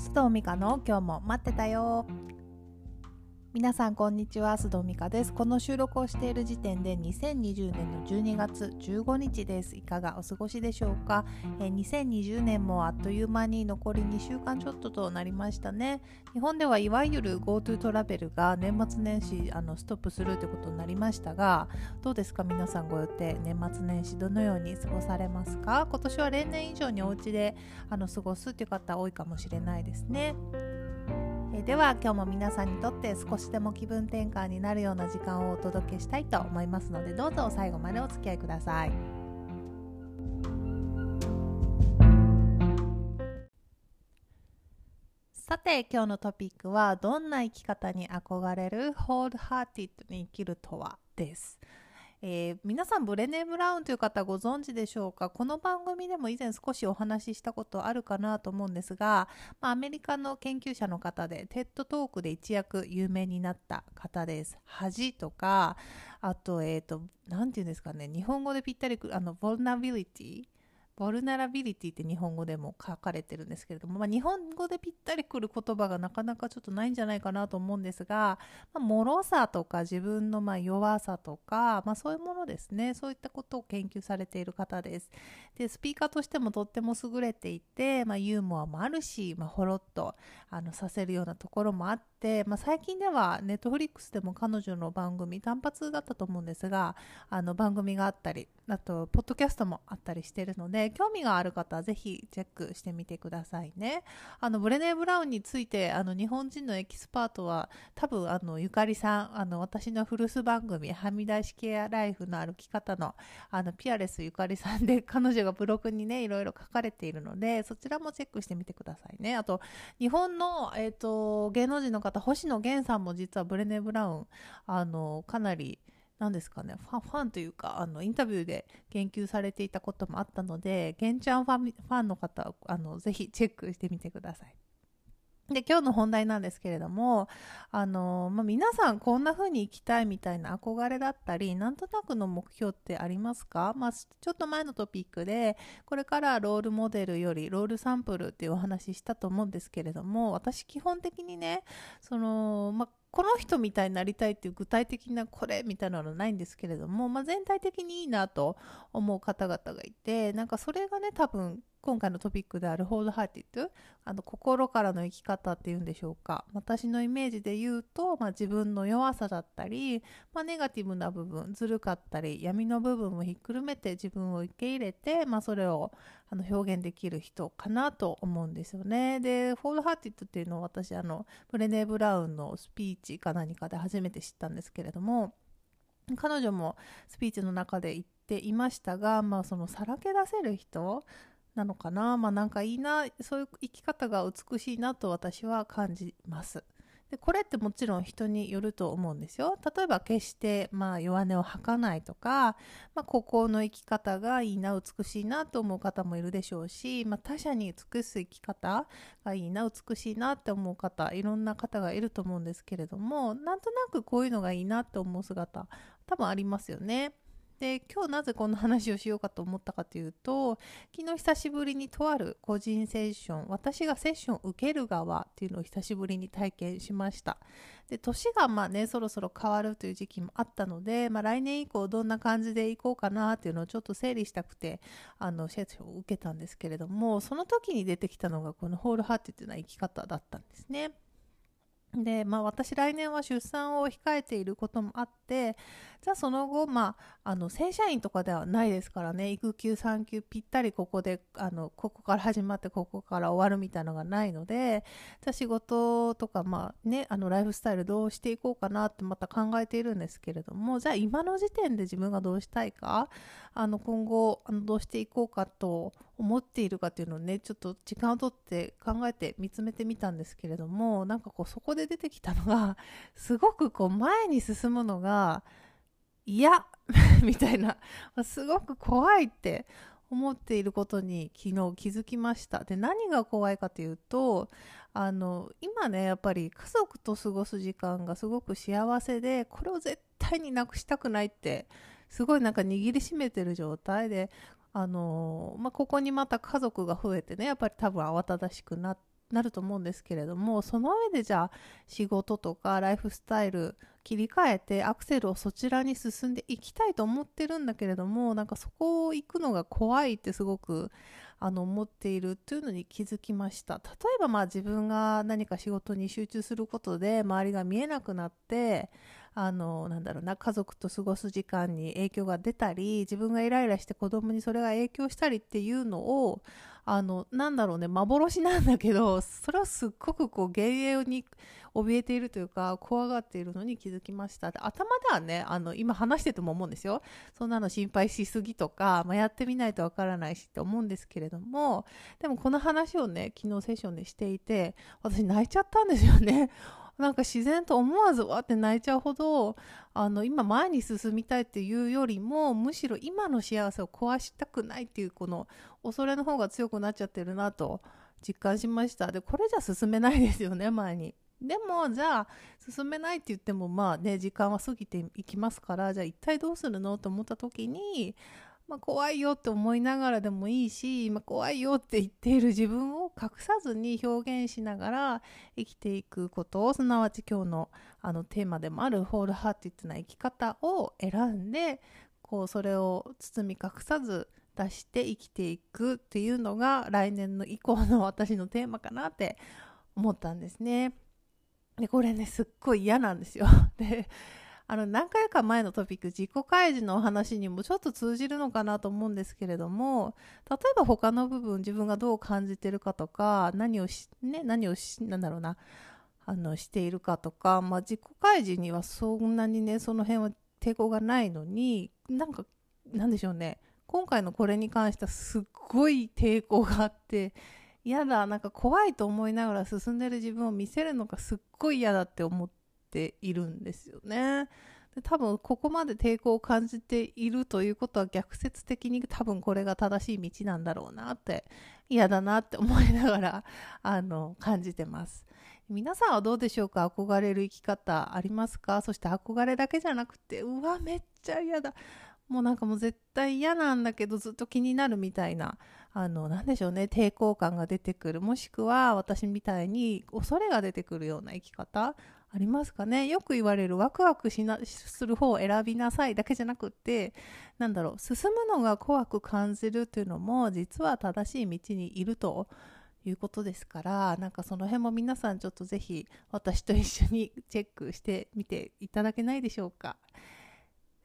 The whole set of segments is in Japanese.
須藤美香の今日も待ってたよ。皆さんこんにちは須藤美香です。この収録をしている時点で2020年の12月15日です。いかがお過ごしでしょうか、えー、2020年もあっという間に残り2週間ちょっととなりましたね。日本ではいわゆる GoTo トラベルが年末年始あのストップするということになりましたがどうですか？皆さんご予定年末年始どのように過ごされますか？今年は例年以上にお家であの過ごすという方多いかもしれないですねえでは今日も皆さんにとって少しでも気分転換になるような時間をお届けしたいと思いますのでどうぞ最後までお付き合いください。さて今日のトピックはどんな生き方に憧れる Hold Hearted に生きるとは？です。えー、皆さんブレネ・ブラウンという方ご存知でしょうか？この番組でも以前少しお話ししたことあるかなと思うんですが、まあ、アメリカの研究者の方で TED Talk で一躍有名になった方です。恥とかあとえ、ー、と何て言うんですかね日本語でぴったりくるあの vulnerability vulnerability って日本語でも書かれてるんですけれども、まあ、日本語でぴったりくる言葉がなかなかちょっとないんじゃないかなと思うんですが、まあ、脆さとか自分のま弱さとか、まあ、そういうものですね。そういったことを研究されている方です。でスピーカーとしてもとっても優れていて、まユーモアもあるし、まほろっとあのさせるようなところもあって、ま最近ではネットフリックスでも彼女の番組単発だったと思うんですがあの番組があったりあとポッドキャストもあったりしてるので興味がある方はぜひチェックしてみてくださいね。あのブレネー・ブラウンについてあの日本人のエキスパートは多分あのゆかりさんあの私の古巣番組はみ出しケアライフの歩き方のあのピアレスゆかりさんで 彼女がブログにねいろいろ書かれているのでそちらもチェックしてみてくださいね。あと日本の、えーと、芸能人の方星野源さんも実はブレネー・ブラウンあのかなり何ですかねファンというかあのインタビューで言及されていたこともあったので玄ちゃんファンファンの方あのぜひチェックしてみてください。で今日の本題なんですけれどもあの、まあ、皆さんこんな風に生きたいみたいな憧れだったりなんとなくの目標ってありますか、まあ、ちょっと前のトピックでこれからロールモデルよりロールサンプルっていうお話ししたと思うんですけれども私基本的にねその、まあこの人みたいになりたいっていう具体的なこれみたいなのはないんですけれども、まあ、全体的にいいなと思う方々がいてなんかそれがね多分今回のトピックであるホールハーティッドあの心からの生き方っていうんでしょうか。私のイメージで言うと、まあ、自分の弱さだったり、まあ、ネガティブな部分ずるかったり闇の部分もひっくるめて自分を受け入れて、まあ、それをあの表現できる人かなと思うんですよね。でホールハーティッドっていうのを私あのブレネー・ブラウンのスピーチか何かで初めて知ったんですけれども彼女もスピーチの中で言っていましたが、まあ、そのさらけ出せる人なのかな？まあなんかいいなそういう生き方が美しいなと私は感じます。でこれってもちろん人によると思うんですよ。例えば決してまあ弱音を吐かないとか、まあ、孤高の生き方がいいな美しいなと思う方もいるでしょうし、まあ、他者に尽くす生き方がいいな美しいなって思う方いろんな方がいると思うんですけれどもなんとなくこういうのがいいなって思う姿多分ありますよね。で今日なぜこんな話をしようかと思ったかというと昨日久しぶりにとある個人セッション私がセッションを受ける側っていうのを久しぶりに体験しました。で年がまあねそろそろ変わるという時期もあったので、まあ、来年以降どんな感じでいこうかなっていうのをちょっと整理したくてあのセッションを受けたんですけれどもその時に出てきたのがこのホールハーティというような生き方だったんですね。で、まあ、私来年は出産を控えていることもあってじゃあその後、まあ、あの正社員とかではないですからね。育休産休ぴったりここであのここから始まってここから終わるみたいなのがないのでじゃあ仕事とか、まあね、あのライフスタイルどうしていこうかなってまた考えているんですけれどもじゃあ今の時点で自分がどうしたいかあの今後あのどうしていこうかと思っているかっていうのをねちょっと時間をとって考えて見つめてみたんですけれどもなんかこうそこで出てきたのが すごくこう前に進むのが嫌 みたいなすごく怖いって思っていることに昨日気づきました。で何が怖いかというとあの今ねやっぱり家族と過ごす時間がすごく幸せでこれを絶対になくしたくないってすごいなんか握りしめてる状態であのまあ、ここにまた家族が増えてねやっぱり多分慌ただしくなると思うんですけれどもその上でじゃあ仕事とかライフスタイル切り替えてアクセルをそちらに進んでいきたいと思ってるんだけれどもなんかそこを行くのが怖いってすごくあの思っているというのに気づきました。例えばまあ自分が何か仕事に集中することで周りが見えなくなってあのなんだろうな家族と過ごす時間に影響が出たり自分がイライラして子供にそれが影響したりっていうのをあのなんだろうね幻なんだけどそれをすっごくこう幻影に怯えているというか怖がっているのに気づきました。頭ではねあの今話してても思うんですよ。そんなの心配しすぎとか、まあ、やってみないとわからないしって思うんですけれどもでもこの話をね昨日セッションでしていて私泣いちゃったんですよね。なんか自然と思わずわって泣いちゃうほどあの今前に進みたいっていうよりもむしろ今の幸せを壊したくないっていうこの恐れの方が強くなっちゃってるなと実感しました。でこれじゃ進めないですよね前に。でもじゃあ進めないって言ってもまあね時間は過ぎていきますからじゃあ一体どうするの？と思った時にまあ、怖いよって思いながらでもいいし、まあ、怖いよって言っている自分を隠さずに表現しながら生きていくことをすなわち今日のあのテーマでもあるホールハーティッドな生き方を選んでこうそれを包み隠さず出して生きていくっていうのが来年の以降の私のテーマかなって思ったんですね。でこれねすっごい嫌なんですよ。であの何回か前のトピック自己開示のお話にもちょっと通じるのかなと思うんですけれども例えば他の部分自分がどう感じてるかとか何をし、ね、何をしなんだろうなあのしているかとか、まあ、自己開示にはそんなにねその辺は抵抗がないのになんかなんでしょうね今回のこれに関してはすっごい抵抗があって嫌だなんか怖いと思いながら進んでる自分を見せるのがすっごい嫌だって思って。ているんですよね。で多分ここまで抵抗を感じているということは逆説的に多分これが正しい道なんだろうなって嫌だなって思いながらあの感じてます。皆さんはどうでしょうか？憧れる生き方ありますか？そして憧れだけじゃなくてうわめっちゃ嫌だ。もうなんかもう絶対嫌なんだけどずっと気になるみたいなあの何でしょうね？抵抗感が出てくる。もしくは私みたいに恐れが出てくるような生き方ありますかね？よく言われるワクワクしなする方を選びなさいだけじゃなくてなんだろう進むのが怖く感じるというのも実は正しい道にいるということですからなんかその辺も皆さんちょっとぜひ私と一緒にチェックしてみていただけないでしょうか？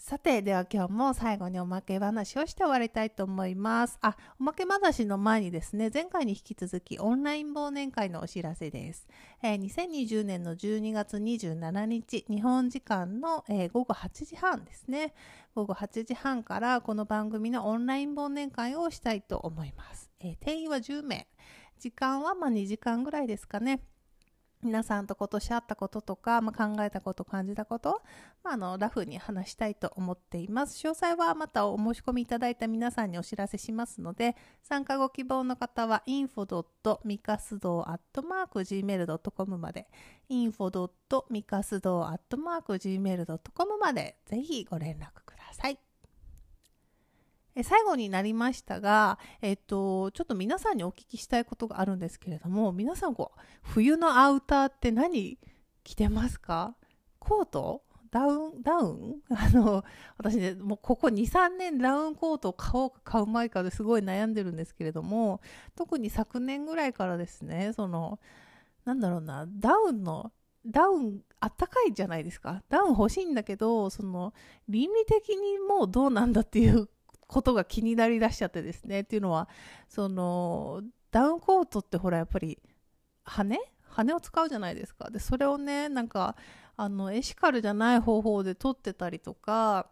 さて、では今日も最後におまけ話をして終わりたいと思います。あ、おまけ話の前にですね、前回に引き続きオンライン忘年会のお知らせです。えー、2020年の12月27日、日本時間の、えー、午後8時半ですね。午後8時半からこの番組のオンライン忘年会をしたいと思います。えー、定員は10名。時間はま2時間ぐらいですかね。皆さんと今年あったこととか、まあ、考えたこと感じたこと、まあ、あのラフに話したいと思っています。詳細はまたお申し込みいただいた皆さんにお知らせしますので参加ご希望の方は info.mikasdo.gmail.com まで info.mikasdo.gmail.com までぜひご連絡ください。え最後になりましたが、えっと、ちょっと皆さんにお聞きしたいことがあるんですけれども、皆さんこう、冬のアウターって何着てますか？コート？ダウン？ダウン？あの、私ね、もうここ2、3年ダウンコートを買おうか買う前かですごい悩んでるんですけれども、特に昨年ぐらいからですね、その、なんだろうな、ダウンのダウンあったかいじゃないですか。ダウン欲しいんだけどその倫理的にもうどうなんだっていうことが気になりだしちゃってですね。っていうのはそのダウンコートってほらやっぱり羽？羽を使うじゃないですか。でそれをねなんかあのエシカルじゃない方法で撮ってたりとか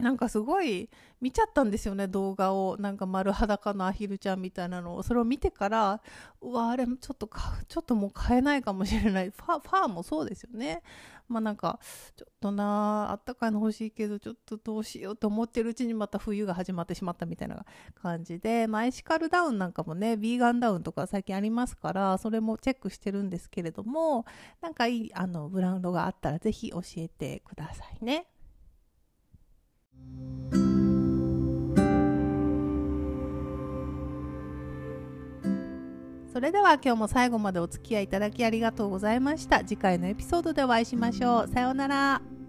なんかすごい見ちゃったんですよね動画を。なんか丸裸のアヒルちゃんみたいなのを。それを見てからうわあれちょっとちょっともう買えないかもしれない。ファファーもそうですよね。まあなんかちょっとなあったかいの欲しいけどちょっとどうしようと思ってるうちにまた冬が始まってしまったみたいな感じで、まあ、エシカルダウンなんかもねビーガンダウンとか最近ありますからそれもチェックしてるんですけれどもなんかいいあのブランドがあったらぜひ教えてくださいね。それでは今日も最後までお付き合いいただきありがとうございました。次回のエピソードでお会いしましょう。さようなら。